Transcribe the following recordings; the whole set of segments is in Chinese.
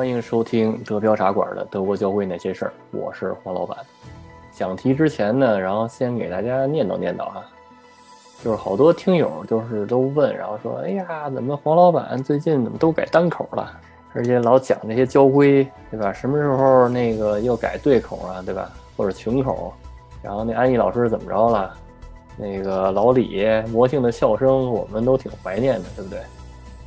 欢迎收听德标茶馆的德国教会那些事儿，我是黄老板。讲题之前呢，然后先给大家念叨念叨哈，就是好多听友就是都问，然后说，哎呀，怎么黄老板最近怎么都改单口了，而且老讲那些交规，对吧？什么时候那个又改对口啊，对吧？或者群口？然后那安逸老师怎么着了？那个老李魔性的笑声，我们都挺怀念的，对不对？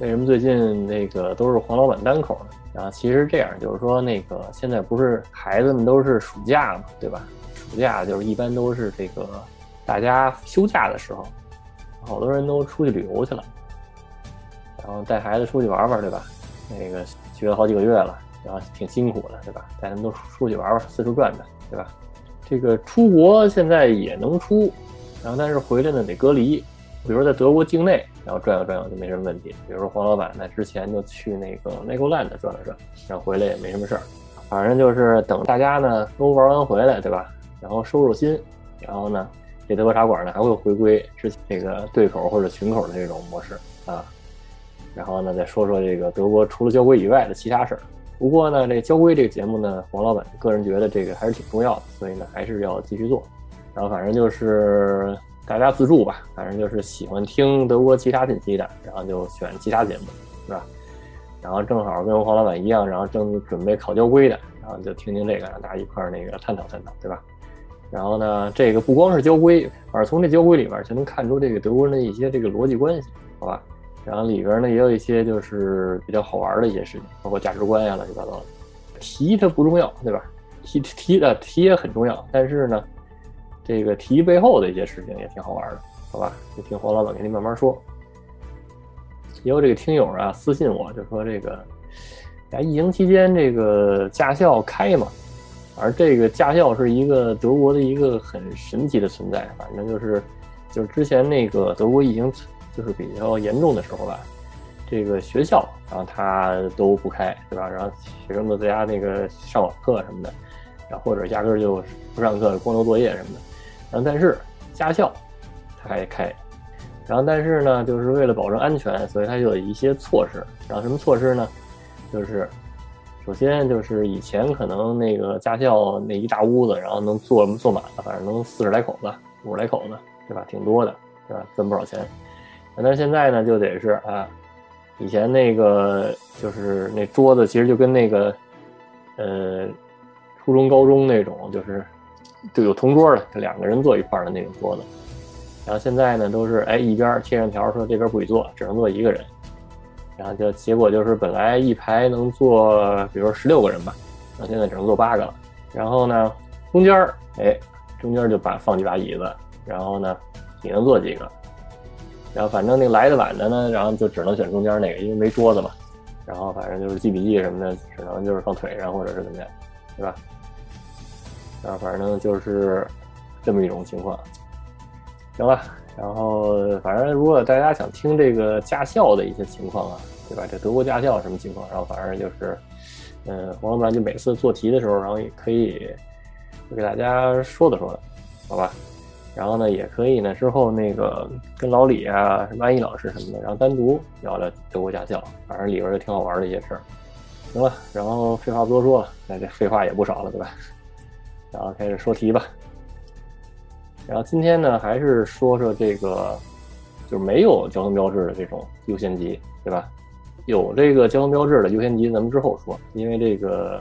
为什么最近那个都是黄老板单口呢？然后其实这样，就是说那个现在不是孩子们都是暑假嘛，对吧？暑假就是一般都是这个大家休假的时候，好多人都出去旅游去了，然后带孩子出去玩玩，对吧？那个学了好几个月了，然后挺辛苦的，对吧？带他们都出去玩玩，四处转转，对吧？这个出国现在也能出，然后但是回来呢得隔离。比如说在德国境内，然后转悠转悠就没什么问题。比如说黄老板呢之前就去那个 Legoland 转了转，然后回来也没什么事儿。反正就是等大家呢都玩完回来，对吧？然后收收心，然后呢，这德国茶馆呢还会回归之前这个对口或者群口的这种模式啊。然后呢再说说这个德国除了交规以外的其他事儿。不过呢，这交规这个节目呢，黄老板个人觉得这个还是挺重要的，所以呢还是要继续做。然后反正就是。大家自助吧，反正就是喜欢听德国其他信息的，然后就选其他节目，是吧？然后正好跟黄老板一样，然后正准备考交规的，然后就听听这个，大家一块儿那个探讨探讨，对吧？然后呢，这个不光是交规，反正从这交规里边就能看出这个德国人的一些这个逻辑关系，好吧？然后里边呢也有一些就是比较好玩的一些事情，包括价值观呀乱七八糟的。题它不重要，对吧？题题的题也很重要，但是呢。这个题背后的一些事情也挺好玩的，好吧？就听黄老板给你慢慢说。也有这个听友啊私信我，就说这个，呀，疫情期间这个驾校开嘛，而这个驾校是一个德国的一个很神奇的存在。反正就是，就是之前那个德国疫情就是比较严重的时候吧，这个学校然后他都不开，对吧？然后学生都在家那个上网课什么的，然后或者压根就不上课，光留作业什么的。然后，但是驾校它还开，然后但是呢，就是为了保证安全，所以它就有一些措施。然后什么措施呢？就是首先就是以前可能那个驾校那一大屋子，然后能坐坐满了，反正能四十来口子、五十来口子，对吧？挺多的，对吧？挣不少钱。但是现在呢，就得是啊，以前那个就是那桌子其实就跟那个呃初中、高中那种就是。就有同桌的，两个人坐一块的那种桌子，然后现在呢都是哎一边贴上条说这边不许坐，只能坐一个人，然后就结果就是本来一排能坐，比如说十六个人吧，然后现在只能坐八个了。然后呢中间儿哎中间就把放几把椅子，然后呢你能坐几个，然后反正那来的晚的呢，然后就只能选中间那个，因为没桌子嘛。然后反正就是记笔记什么的，只能就是放腿上或者是怎么样，对吧？啊，反正就是这么一种情况，行了。然后反正如果大家想听这个驾校的一些情况啊，对吧？这德国驾校什么情况？然后反正就是，嗯，黄老板就每次做题的时候，然后也可以给大家说的说的，好吧？然后呢，也可以呢之后那个跟老李啊、什么安逸老师什么的，然后单独聊聊德国驾校，反正里边也挺好玩的一些事儿。行了，然后废话不多说了，那这废话也不少了，对吧？然后开始说题吧。然后今天呢，还是说说这个，就是没有交通标志的这种优先级，对吧？有这个交通标志的优先级，咱们之后说。因为这个，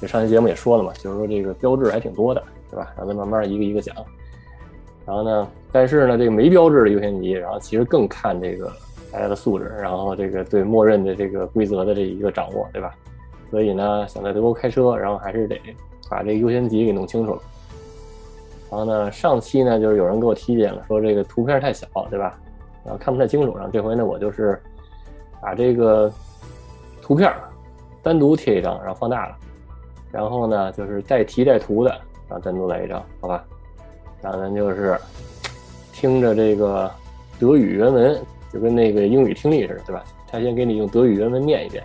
这上期节目也说了嘛，就是说这个标志还挺多的，对吧？然后咱慢慢一个一个讲。然后呢，但是呢，这个没标志的优先级，然后其实更看这个大家的素质，然后这个对默认的这个规则的这一个掌握，对吧？所以呢，想在德国开车，然后还是得。把这个优先级给弄清楚了，然后呢，上期呢就是有人给我提点了，说这个图片太小，对吧？然后看不太清楚。然后这回呢，我就是把这个图片单独贴一张，然后放大了，然后呢就是带题带图的，然后单独来一张，好吧？然后咱就是听着这个德语原文，就跟那个英语听力似的，对吧？他先给你用德语原文念一遍，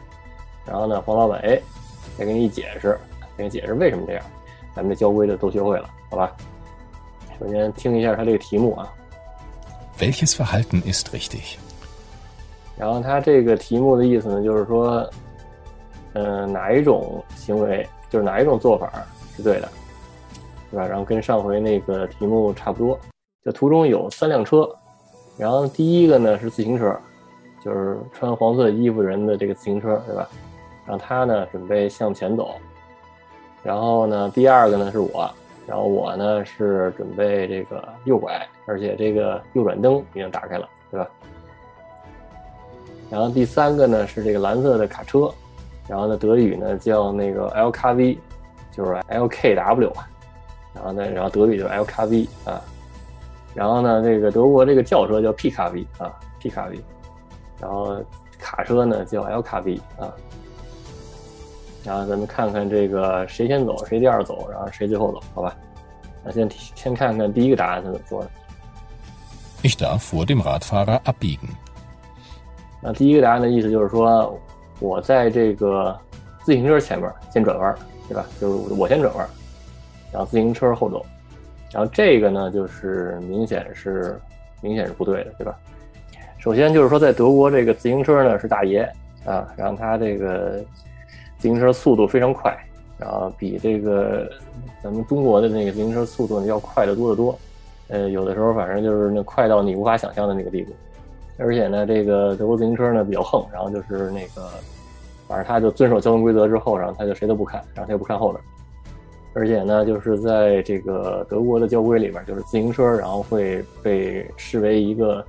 然后呢，黄老板哎再给你解释。给你解释为什么这样，咱们这交规的都学会了，好吧？首先听一下他这个题目啊。Welches Verhalten ist richtig？然后他这个题目的意思呢，就是说，嗯、哪一种行为就是哪一种做法是对的，对吧？然后跟上回那个题目差不多，就图中有三辆车，然后第一个呢是自行车，就是穿黄色衣服人的这个自行车，对吧？然后他呢准备向前走，然后呢第二个呢是我，然后我呢是准备这个右拐，而且这个右转灯已经打开了，对吧？然后第三个呢是这个蓝色的卡车，然后呢德语呢叫那个 LKV，就是 LKW，然后呢然后德语就是 LKV 啊，然后呢这个德国这个轿车叫 PKV 啊 PKV，然后卡车呢叫 LKV 啊，然后咱们看看这个谁先走谁第二走，然后谁最后走，好吧？那先先看看第一个答案是怎么说的。Ich darf vor dem Radfahrer abbiegen. 那第一个答案的意思就是说，我在这个自行车前面先转弯，对吧？就是我先转弯，然后自行车后走。然后这个呢，就是明显是明显是不对的，对吧？首先就是说，在德国这个自行车呢是大爷啊，然后它这个自行车速度非常快，然后比这个咱们中国的那个自行车速度呢要快得多得多。呃，有的时候反正就是那快到你无法想象的那个地步。而且呢，这个德国自行车呢比较横，然后就是那个，反正他就遵守交通规则之后，然后他就谁都不看，然后他也不看后边。而且呢，就是在这个德国的交规里边，就是自行车然后会被视为一个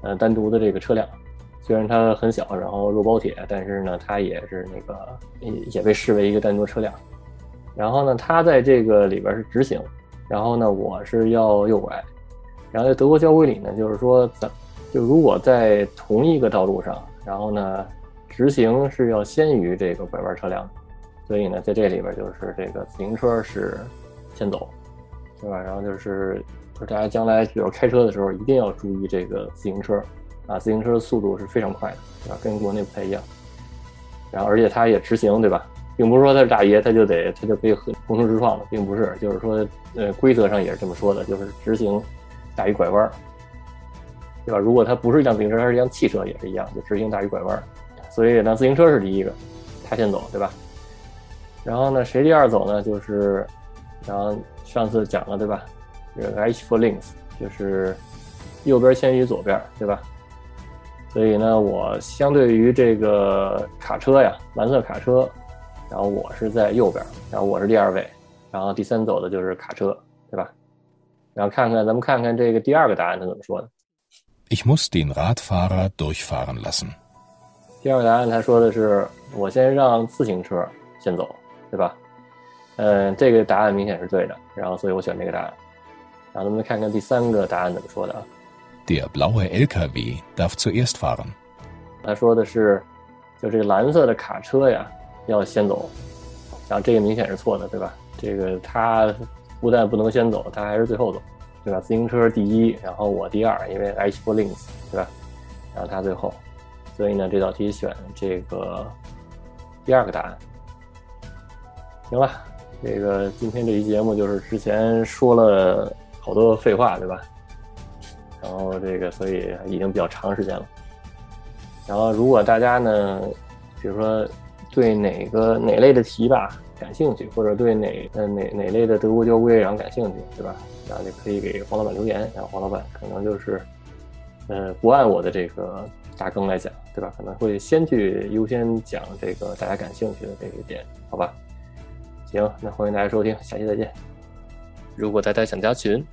呃单独的这个车辆，虽然它很小，然后肉包铁，但是呢，它也是那个也也被视为一个单独车辆。然后呢，它在这个里边是直行，然后呢，我是要右拐。然后在德国交规里呢，就是说咱。就如果在同一个道路上，然后呢，直行是要先于这个拐弯车辆，所以呢，在这里边就是这个自行车是先走，对吧？然后就是就是大家将来比如开车的时候一定要注意这个自行车啊，自行车的速度是非常快的，对吧？跟国内不太一样。然后而且它也直行，对吧？并不是说他是大爷他就得他就可以横冲直撞的，并不是，就是说呃规则上也是这么说的，就是直行大于拐弯。对吧？如果它不是一辆自行车，它是一辆汽车，也是一样，就直行大于拐弯。所以那，自行车是第一个，他先走，对吧？然后呢，谁第二走呢？就是，然后上次讲了，对吧？这个 H for links 就是右边先于左边，对吧？所以呢，我相对于这个卡车呀，蓝色卡车，然后我是在右边，然后我是第二位，然后第三走的就是卡车，对吧？然后看看咱们看看这个第二个答案他怎么说的。Ich muss den Radfahrer durchfahren lassen. 第二个答案他说的是我先让自行车先走，对吧？嗯，这个答案明显是对的，然后所以我选这个答案。然后咱们看看第三个答案怎么说的啊？Der blaue LKW darf zuerst fahren. 他说的是，就这个蓝色的卡车呀要先走，然后这个明显是错的，对吧？这个他不但不能先走，他还是最后走，对吧？自行车第一，然后我第二，因为 H for links，对吧？然后他最后，所以呢这道题选这个第二个答案。行了，这个今天这期节目就是之前说了好多废话，对吧？然后这个所以已经比较长时间了。然后如果大家呢，比如说对哪个哪类的题吧感兴趣，或者对哪呃哪哪类的德国交规然后感兴趣，对吧？然后就可以给黄老板留言，然后黄老板可能就是呃不按我的这个大纲来讲，对吧？可能会先去优先讲这个大家感兴趣的这个点，好吧？行，那欢迎大家收听，下期再见。如果大家想加群，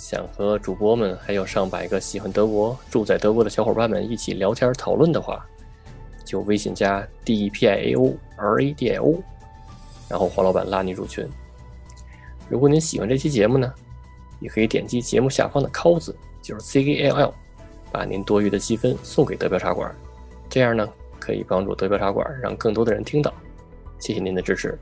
想和主播们还有上百个喜欢德国、住在德国的小伙伴们一起聊天讨论的话，就微信加 D E P I A O R A D I O，然后黄老板拉你入群。如果您喜欢这期节目呢，也可以点击节目下方的 “call” 字，就是 C K L L，把您多余的积分送给德标茶馆，这样呢可以帮助德标茶馆让更多的人听到。谢谢您的支持，